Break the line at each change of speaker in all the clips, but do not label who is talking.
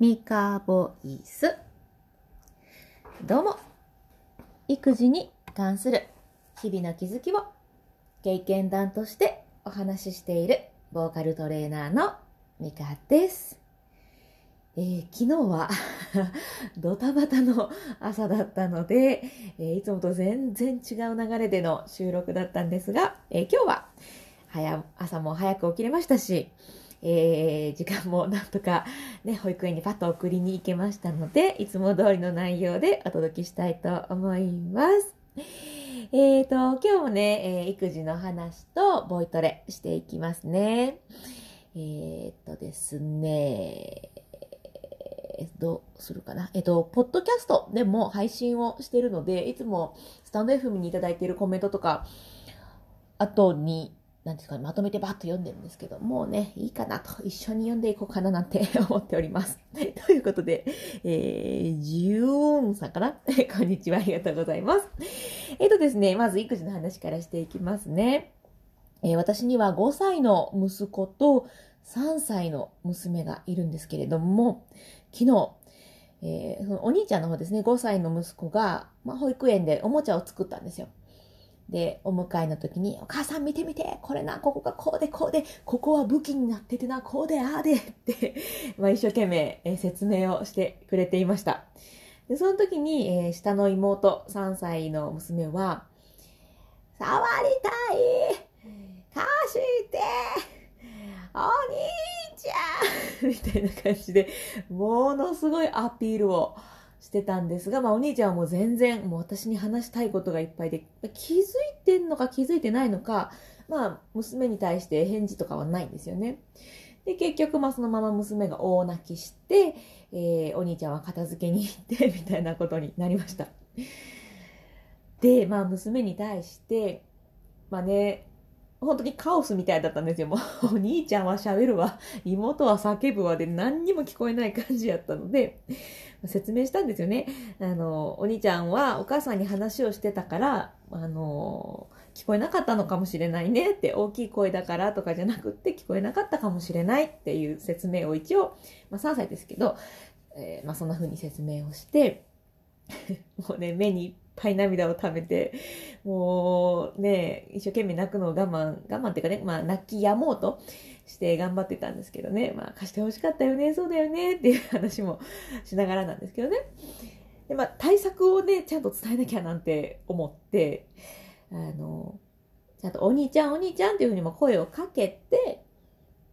ミカボイス。どうも。育児に関する日々の気づきを経験談としてお話ししているボーカルトレーナーのミカです。えー、昨日は ドタバタの朝だったので、えー、いつもと全然違う流れでの収録だったんですが、えー、今日は早朝も早く起きれましたし、えー、時間もなんとかね、保育園にパッと送りに行けましたので、いつも通りの内容でお届けしたいと思います。えーと、今日もね、えー、育児の話とボイトレしていきますね。えーとですね、どうするかな？えっと、ポッドキャストでも配信をしてるので、いつもスタンド FM にいただいているコメントとか、後になんですかね、まとめてバッと読んでるんですけど、もうね、いいかなと、一緒に読んでいこうかななんて思っております。ということで、えー、ジューンさんかな こんにちは、ありがとうございます。えっ、ー、とですね、まず育児の話からしていきますね。えー、私には5歳の息子と3歳の娘がいるんですけれども、昨日、えー、そのお兄ちゃんの方ですね、5歳の息子が、まあ、保育園でおもちゃを作ったんですよ。で、お迎えの時に、お母さん見てみて、これな、ここがこうでこうで、ここは武器になっててな、こうでああで、って、まあ一生懸命、え説明をしてくれていました。で、その時に、えー、下の妹、3歳の娘は、触りたい貸してお兄ちゃんみたいな感じで、ものすごいアピールをしてたんですが、まあお兄ちゃんはもう全然もう私に話したいことがいっぱいで、気づいてんのか気づいてないのか、まあ娘に対して返事とかはないんですよね。で、結局まあそのまま娘が大泣きして、えー、お兄ちゃんは片付けに行って みたいなことになりました。で、まあ娘に対して、まあね、本当にカオスみたいだったんですよ。もう、お兄ちゃんは喋るわ、妹は叫ぶわで何にも聞こえない感じやったので、説明したんですよね。あの、お兄ちゃんはお母さんに話をしてたから、あの、聞こえなかったのかもしれないねって、大きい声だからとかじゃなくって聞こえなかったかもしれないっていう説明を一応、まあ3歳ですけど、えー、まあそんな風に説明をして、もうね、目にぱい涙をためて、もうね、一生懸命泣くのを我慢、我慢っていうかね、まあ泣きやもうとして頑張ってたんですけどね、まあ貸してほしかったよね、そうだよねっていう話もしながらなんですけどね。で、まあ対策をね、ちゃんと伝えなきゃなんて思って、あの、ちゃんとお兄ちゃんお兄ちゃんっていうふうにも声をかけて、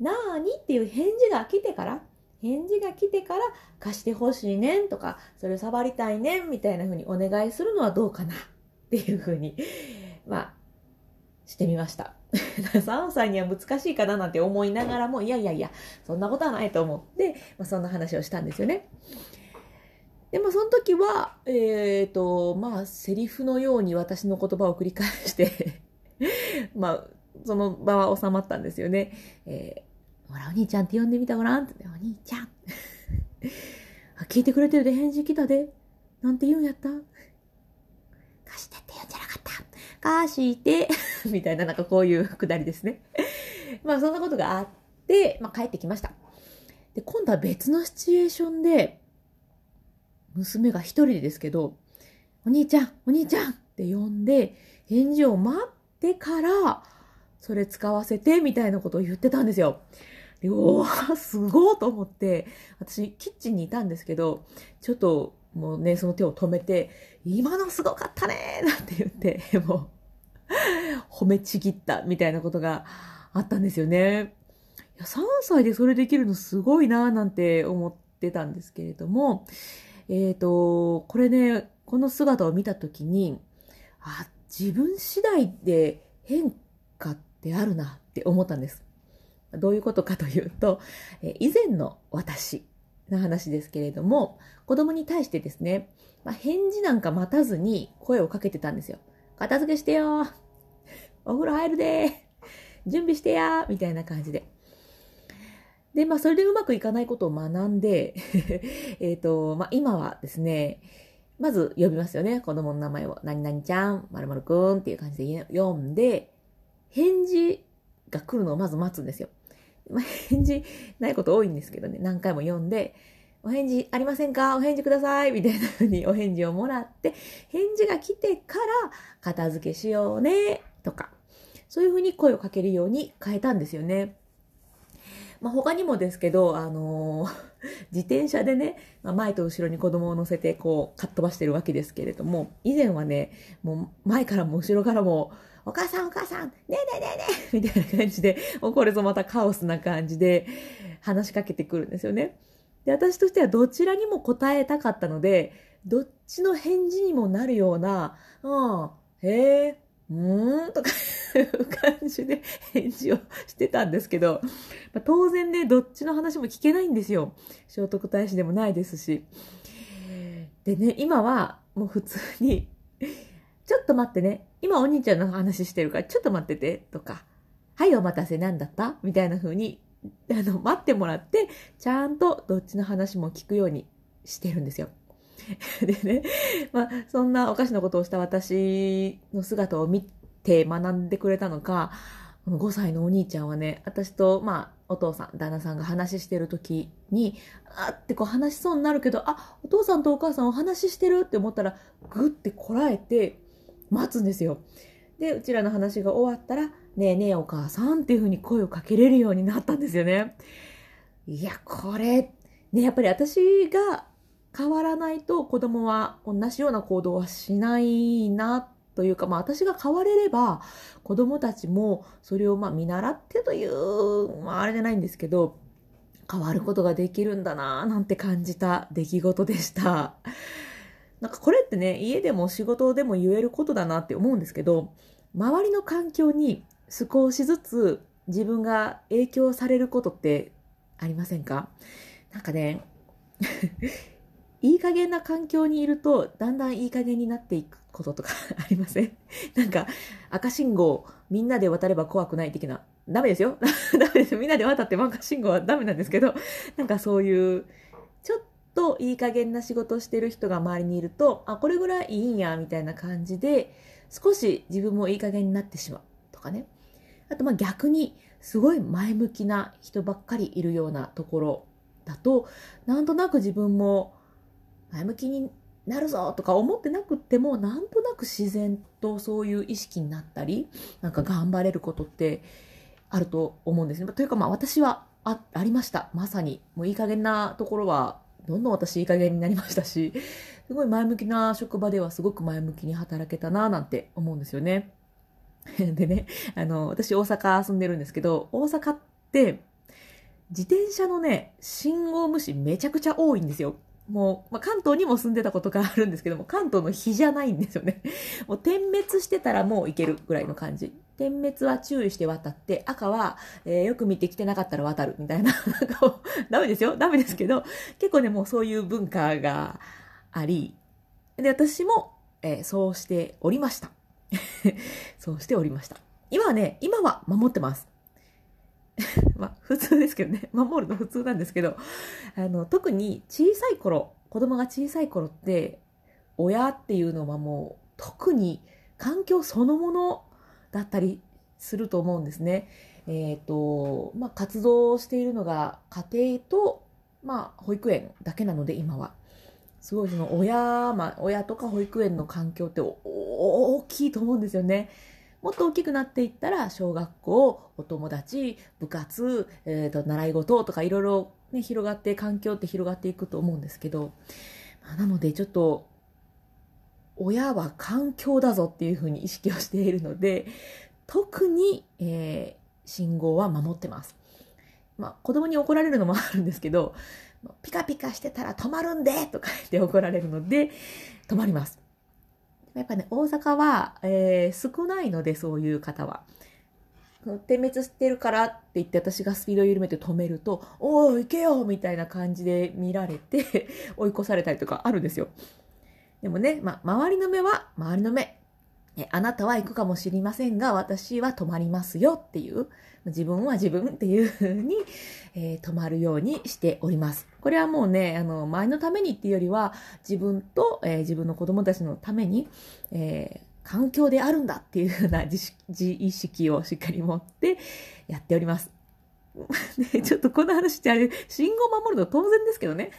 なーにっていう返事が来てから、返事が来てから貸してほしいねんとか、それ触りたいねんみたいな風にお願いするのはどうかなっていう風に、まあ、してみました。3歳には難しいかななんて思いながらも、いやいやいや、そんなことはないと思って、まあ、そんな話をしたんですよね。でもその時は、えっ、ー、と、まあ、セリフのように私の言葉を繰り返して まあ、その場は収まったんですよね。えーほら、お兄ちゃんって呼んでみたごらんって、お兄ちゃん。聞いてくれてるで返事来たで。なんて言うんやった？貸してって言うんじゃなかった。貸して みたいな、なんかこういうくだりですね。まあそんなことがあって、まあ帰ってきました。で、今度は別のシチュエーションで、娘が一人ですけど、お兄ちゃん、お兄ちゃんって呼んで、返事を待ってから、それ使わせて、みたいなことを言ってたんですよ。で、おー、すごいと思って、私、キッチンにいたんですけど、ちょっと、もうね、その手を止めて、今のすごかったねなんて言って、もう、褒めちぎったみたいなことがあったんですよね。いや、3歳でそれできるのすごいななんて思ってたんですけれども、えっ、ー、と、これね、この姿を見たときに、あ、自分次第で変化ってあるなって思ったんです。どういうことかというと、え以前の私の話ですけれども、子供に対してですね、まあ、返事なんか待たずに声をかけてたんですよ。片付けしてよお風呂入るで準備してやみたいな感じで。で、まあ、それでうまくいかないことを学んで えっと、まあ、今はですね、まず呼びますよね。子供の名前を。何々ちゃん、〇〇くんっていう感じで読んで、返事が来るのをまず待つんですよ。ま、返事ないこと多いんですけどね、何回も読んで、お返事ありませんか？お返事ください。みたいな風にお返事をもらって、返事が来てから片付けしようね、とか、そういう風に声をかけるように変えたんですよね。まあ、他にもですけど、あのー、自転車でね、まあ、前と後ろに子供を乗せてこう、かっ飛ばしてるわけですけれども、以前はね、もう前からも後ろからも、お母さんお母さん、ねえねえねえねえ みたいな感じで、もうこれぞまたカオスな感じで話しかけてくるんですよね。で、私としてはどちらにも答えたかったので、どっちの返事にもなるような、うん、へえ、うーんとかいう感じで返事をしてたんですけど、まあ、当然ね、どっちの話も聞けないんですよ。聖徳太子でもないですし。でね、今はもう普通に、ちょっと待ってね、今お兄ちゃんの話してるからちょっと待ってて、とか、はいお待たせなんだった？みたいな風に、あの、待ってもらって、ちゃんとどっちの話も聞くようにしてるんですよ。でね、まあ、そんなおかしなことをした私の姿を見て学んでくれたのか、5歳のお兄ちゃんはね、私と、まあ、お父さん、旦那さんが話してる時に、あってこう話しそうになるけど、あ、お父さんとお母さんお話ししてるって思ったら、ぐってこらえて待つんですよ。で、うちらの話が終わったら、ねえねえお母さんっていう風に声をかけれるようになったんですよね。いや、これ、ね、やっぱり私が変わらないと子供は同じような行動はしないなというか、まあ私が変われれば子供たちもそれをまあ見習ってという、まああれじゃないんですけど、変わることができるんだななんて感じた出来事でした。なんかこれってね、家でも仕事でも言えることだなって思うんですけど、周りの環境に少しずつ自分が影響されることってありませんか？なんかねいい加減な環境にいると、だんだんいい加減になっていくこととか ありません？なんか、赤信号、みんなで渡れば怖くない的な。ダメですよ。ダメです。みんなで渡っても赤信号はダメなんですけど、なんかそういう、ちょっといい加減な仕事してる人が周りにいると、あ、これぐらいいいんや、みたいな感じで、少し自分もいい加減になってしまうとかね。あと、まあ逆に、すごい前向きな人ばっかりいるようなところだと、なんとなく自分も、前向きになるぞとか思ってなくっても、なんとなく自然とそういう意識になったり、なんか頑張れることってあると思うんですね。というかまあ私はあありました。まさに。もういい加減なところは、どんどん私いい加減になりましたし、すごい前向きな職場ではすごく前向きに働けたななんて思うんですよね。でね、あの、私大阪住んでるんですけど、大阪って自転車のね、信号無視めちゃくちゃ多いんですよ。もう、まあ、関東にも住んでたことがあるんですけども、関東の日じゃないんですよね。もう点滅してたらもう行けるぐらいの感じ。点滅は注意して渡って、赤は、えー、よく見てきてなかったら渡るみたいな。なんかダメですよ。ダメですけど、結構ね、もうそういう文化があり、で、私も、えー、そうしておりました。そうしておりました。今はね、今は守ってます。まあ、普通ですけどね。守るの普通なんですけど、あの、特に小さい頃、子供が小さい頃って、親っていうのはもう、特に環境そのものだったりすると思うんですね。え、ー、と、まあ、活動しているのが家庭と、まあ、保育園だけなので、今は。すごいその親、まあ、親とか保育園の環境って大きいと思うんですよね。もっと大きくなっていったら、小学校、お友達、部活、えっ、ー、と、習い事とかいろいろね、広がって、環境って広がっていくと思うんですけど、まあ、なのでちょっと、親は環境だぞっていうふうに意識をしているので、特に、えー、信号は守ってます。まあ、子供に怒られるのもあるんですけど、ピカピカしてたら止まるんでとか言って怒られるので、止まります。やっぱね、大阪は、えー、少ないので、そういう方は。点滅してるからって言って私がスピードを緩めて止めると、おー、行けよみたいな感じで見られて 追い越されたりとかあるんですよ。でもね、まあ、周りの目は周りの目。あなたは行くかもしれませんが、私は泊まりますよっていう、自分は自分っていうふうに、えー、止まるようにしております。これはもうね、あの、前のためにっていうよりは、自分と、えー、自分の子供たちのために、えー、環境であるんだっていうふうな自意識をしっかり持ってやっております。ね、ちょっとこの話ってあれ、信号を守るの当然ですけどね。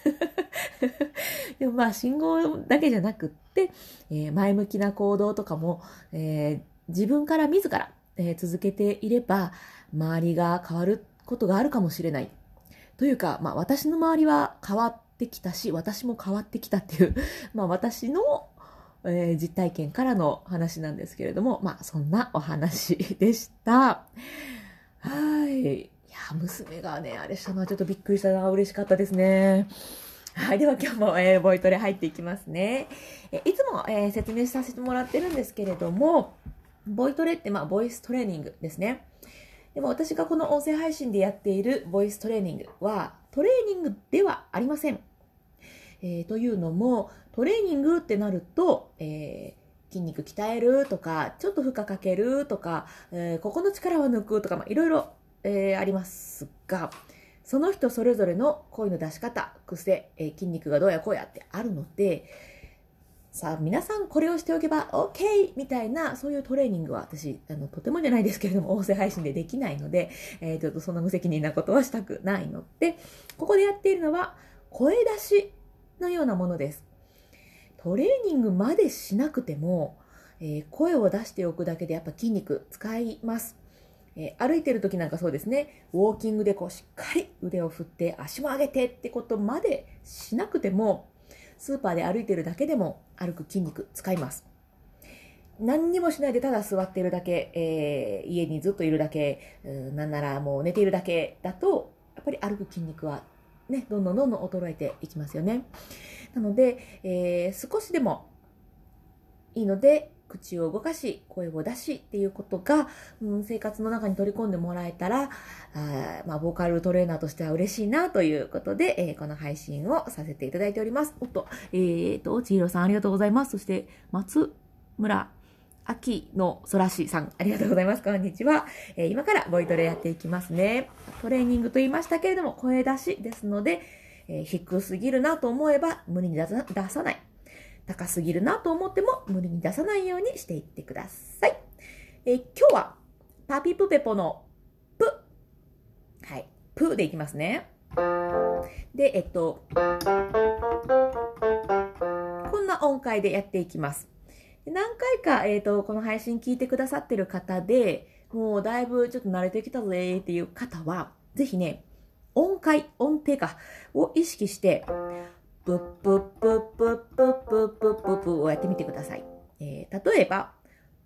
でもまあ、信号だけじゃなくって、えー、前向きな行動とかも、えー、自分から自ら、えー、続けていれば、周りが変わることがあるかもしれない。というか、まあ、私の周りは変わってきたし、私も変わってきたっていう、まあ、私の、え、実体験からの話なんですけれども、まあ、そんなお話でした。はい。いや、娘がね、あれしたのはちょっとびっくりしたな。嬉しかったですね。はい。では今日も、えー、ボイトレ入っていきますね。えいつも、えー、説明させてもらってるんですけれども、ボイトレって、まあ、ボイストレーニングですね。でも私がこの音声配信でやっているボイストレーニングは、トレーニングではありません。えー、というのも、トレーニングってなると、えー、筋肉鍛えるとか、ちょっと負荷かけるとか、えー、ここの力を抜くとか、まあ、いろいろえー、ありますが、その人それぞれの声の出し方、癖、えー、筋肉がどうやこうやってあるので、さあ、皆さんこれをしておけば OK! みたいな、そういうトレーニングは私、あの、とてもじゃないですけれども、音声配信でできないので、えー、ちょっとそんな無責任なことはしたくないので、ここでやっているのは、声出しのようなものです。トレーニングまでしなくても、えー、声を出しておくだけでやっぱ筋肉使います。え、歩いてる時なんかそうですね、ウォーキングでこうしっかり腕を振って足も上げてってことまでしなくても、スーパーで歩いてるだけでも歩く筋肉使います。何にもしないでただ座っているだけ、えー、家にずっといるだけ、ん、なんならもう寝ているだけだと、やっぱり歩く筋肉はね、どんどんどんどん衰えていきますよね。なので、えー、少しでもいいので、口を動かし、声を出しっていうことが、うん、生活の中に取り込んでもらえたら、あまあ、ボーカルトレーナーとしては嬉しいなということで、えー、この配信をさせていただいております。おっと、えーと、ちひろさんありがとうございます。そして、松村秋の空しさん、ありがとうございます。こんにちは。えー、今からボイトレやっていきますね。トレーニングと言いましたけれども、声出しですので、えー、低すぎるなと思えば無理に出さない。高すぎるなと思っても無理に出さないようにしていってください。えー、今日はパピプペポのプ。はい。プでいきますね。で、えっと、こんな音階でやっていきます。何回か、えっ、と、この配信聞いてくださってる方で、もうだいぶちょっと慣れてきたぜっていう方は、ぜひね、音階、音程かを意識して、プップップップップップップップップをやってみてください。えー、例えば、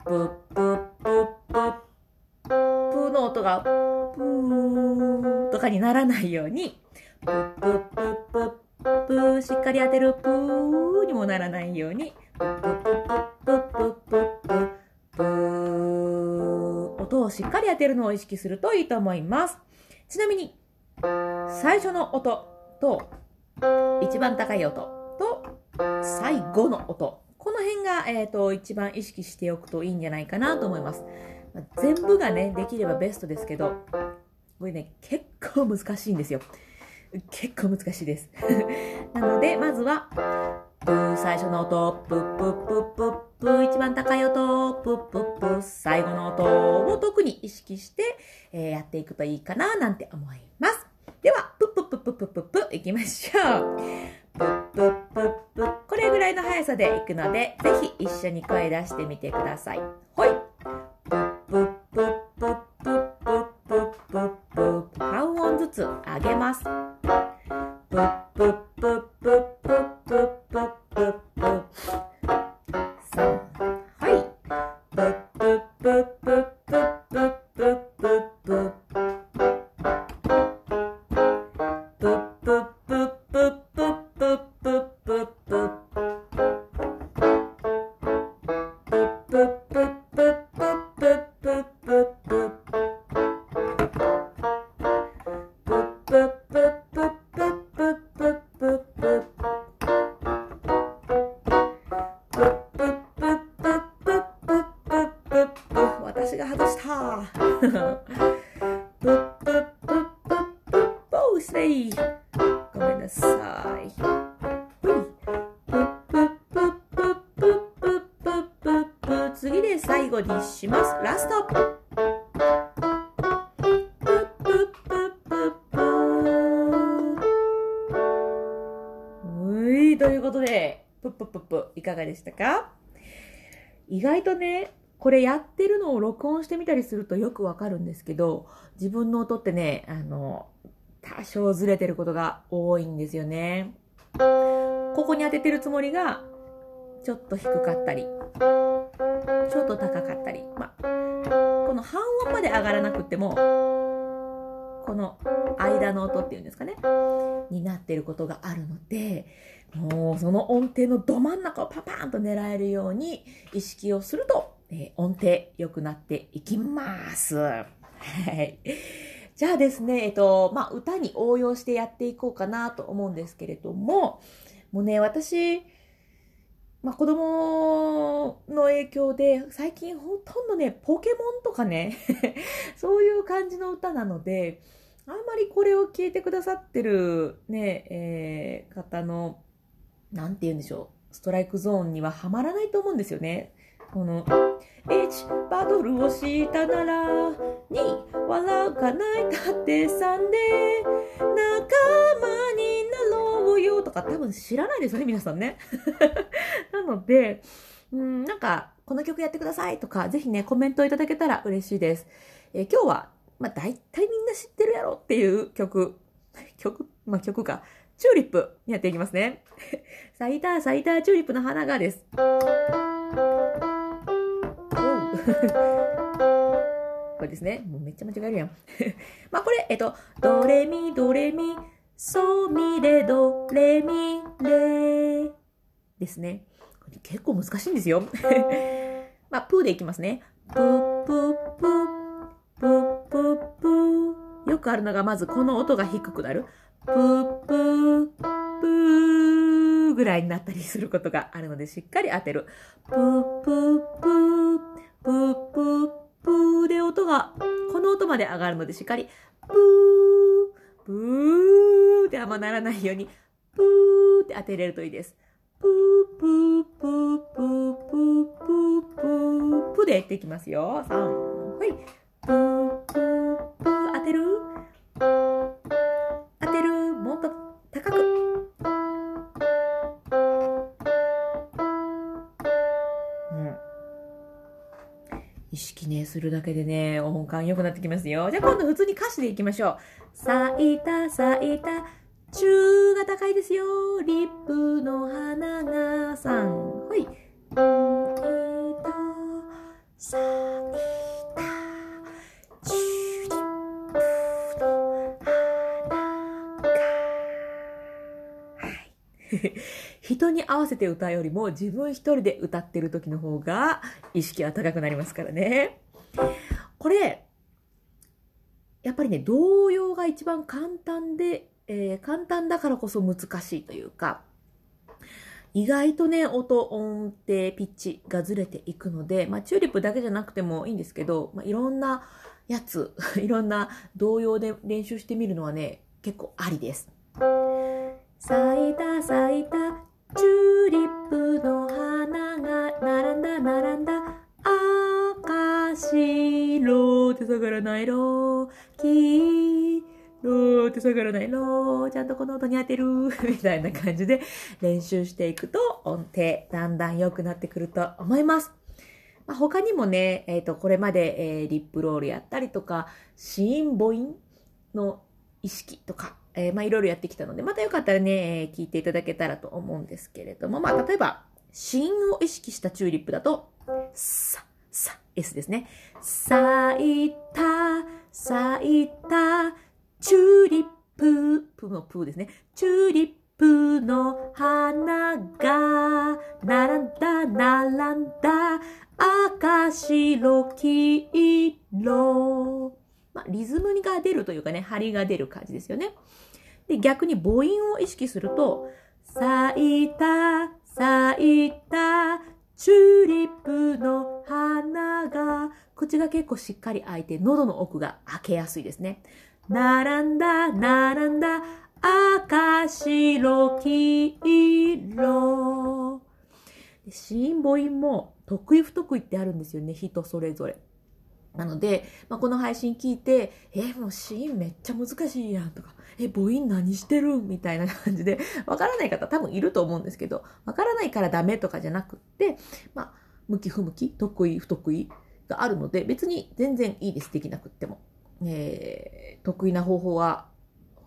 プップップップップの音がプーとかにならないように、プップップップップーしっかり当てるプーにもならないように、プップップップップップップッププー音をしっかり当てるのを意識するといいと思います。ちなみに、最初の音と一番高い音と最後の音。この辺が、えっ、ー、と、一番意識しておくといいんじゃないかなと思います。全部がね、できればベストですけど、これね、結構難しいんですよ。結構難しいです。なので、まずは、プー最初の音、プップップップップ一番高い音、プップップ最後の音を特に意識して、えー、やっていくといいかななんて思います。では、プップップップップップップいきましょう。プップップップッこれぐらいの速さでいくので、ぜひ一緒に声出してみてください。ほい。ba. いということで、ぷっぷっぷっぷ、いかがでしたか？意外とね、これやってるのを録音してみたりするとよくわかるんですけど、自分の音ってね、あの、多少ずれてることが多いんですよね。ここに当ててるつもりが、ちょっと低かったり、ちょっと高かったり、まあ、この半音まで上がらなくっても、この間の音っていうんですかね、になってることがあるので、もうその音程のど真ん中をパパーンと狙えるように意識をすると、えー、音程良くなっていきます。はい。じゃあですね、えっと、まあ、歌に応用してやっていこうかなと思うんですけれども、もうね、私、まあ、子供の影響で、最近ほとんどね、ポケモンとかね そういう感じの歌なので、あんまりこれを聞いてくださってるね、えー、方の、なんて言うんでしょう、ストライクゾーンにはハマらないと思うんですよね。この、1バトルをしたなら、2笑うか泣いたって3で、仲間になろうよとか多分知らないですよね、皆さんね。なので、うん、なんか、この曲やってくださいとか、ぜひね、コメントいただけたら嬉しいです。えー、今日は、まあ、大体みんな知ってるやろっていう曲、曲、まあ、曲か、チューリップやっていきますね。咲いた咲いたチューリップの花がです。これですね。もうめっちゃ間違えるやん。まあこれ、えっと、ドレミ、ドレミ、ソミレド、レミ、レですね。結構難しいんですよ。まあ、プーでいきますね。プープープー、プープープー。よくあるのが、まずこの音が低くなる。プープー、ぷー、ぷーぐらいになったりすることがあるので、しっかり当てる。ぷー、プー、プー、プー、プー、ぷーで音が、この音まで上がるので、しっかり、プー、プーってあんまならないように、プーって当てれるといいです。プー、プー、プー、プー、プー、プー、プー、プーでやっていきますよ。3、意識ね、するだけでね、音感良くなってきますよ。じゃあ今度普通に歌詞でいきましょう。咲いた咲いた、中が高いですよ。リップの花がさほ。いに合わせて歌うよりも自分一人で歌ってる時の方が意識は高くなりますからね。これ、やっぱりね、童謡が一番簡単で、えー、簡単だからこそ難しいというか、意外とね、音、音程、ピッチがずれていくので、まあ、チューリップだけじゃなくてもいいんですけど、まあ、いろんなやつ、いろんな童謡で練習してみるのはね、結構ありです。咲いた咲いたチューリップの花が並んだ並んだ。赤白って下がらないろ黄色って下がらないろちゃんとこの音に当てる。みたいな感じで練習していくと音程だんだん良くなってくると思います。まあ、他にもね、えっ、ー、と、これまで、えー、リップロールやったりとか、子音母音の意識とか、えー、まあいろいろやってきたので、またよかったらね、聞いていただけたらと思うんですけれども、まあ例えば、子音を意識したチューリップだと、さ、さ、S ですね。咲いた、咲いた、チューリップ、プのプーですね。チューリップの花が、並んだ、並んだ、赤白黄色。まあ、リズムが出るというかね、張りが出る感じですよね。で、逆に母音を意識すると、咲いた、咲いた、チューリップの花が、口が結構しっかり開いて、喉の奥が開けやすいですね。並んだ、並んだ、赤白黄色。子音母音も得意不得意ってあるんですよね、人それぞれ。なので、まあ、この配信聞いて、えもうシーンめっちゃ難しいやんとか、え、母音何してる？みたいな感じで、わからない方多分いると思うんですけど、わからないからダメとかじゃなくって、まあ、向き不向き、得意不得意があるので、別に全然いいです、できなくっても。えー、得意な方法は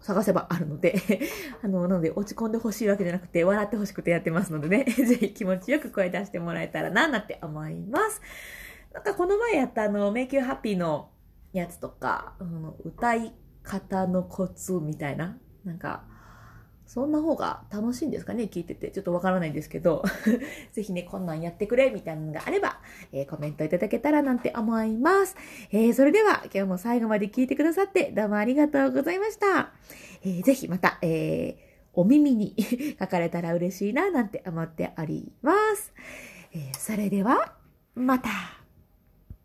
探せばあるので あの、なので落ち込んでほしいわけじゃなくて、笑ってほしくてやってますのでね、ぜひ気持ちよく声出してもらえたらな、なんて思います。なんかこの前やったあの、メイキューハッピーのやつとか、うん、歌い方のコツみたいな、なんか、そんな方が楽しいんですかね聞いてて。ちょっとわからないんですけど。ぜひね、こんなんやってくれみたいなのがあれば、えー、コメントいただけたらなんて思います。えー、それでは今日も最後まで聞いてくださってどうもありがとうございました。えー、ぜひまた、えお耳に 書かれたら嬉しいななんて思っております。えそれでは、また。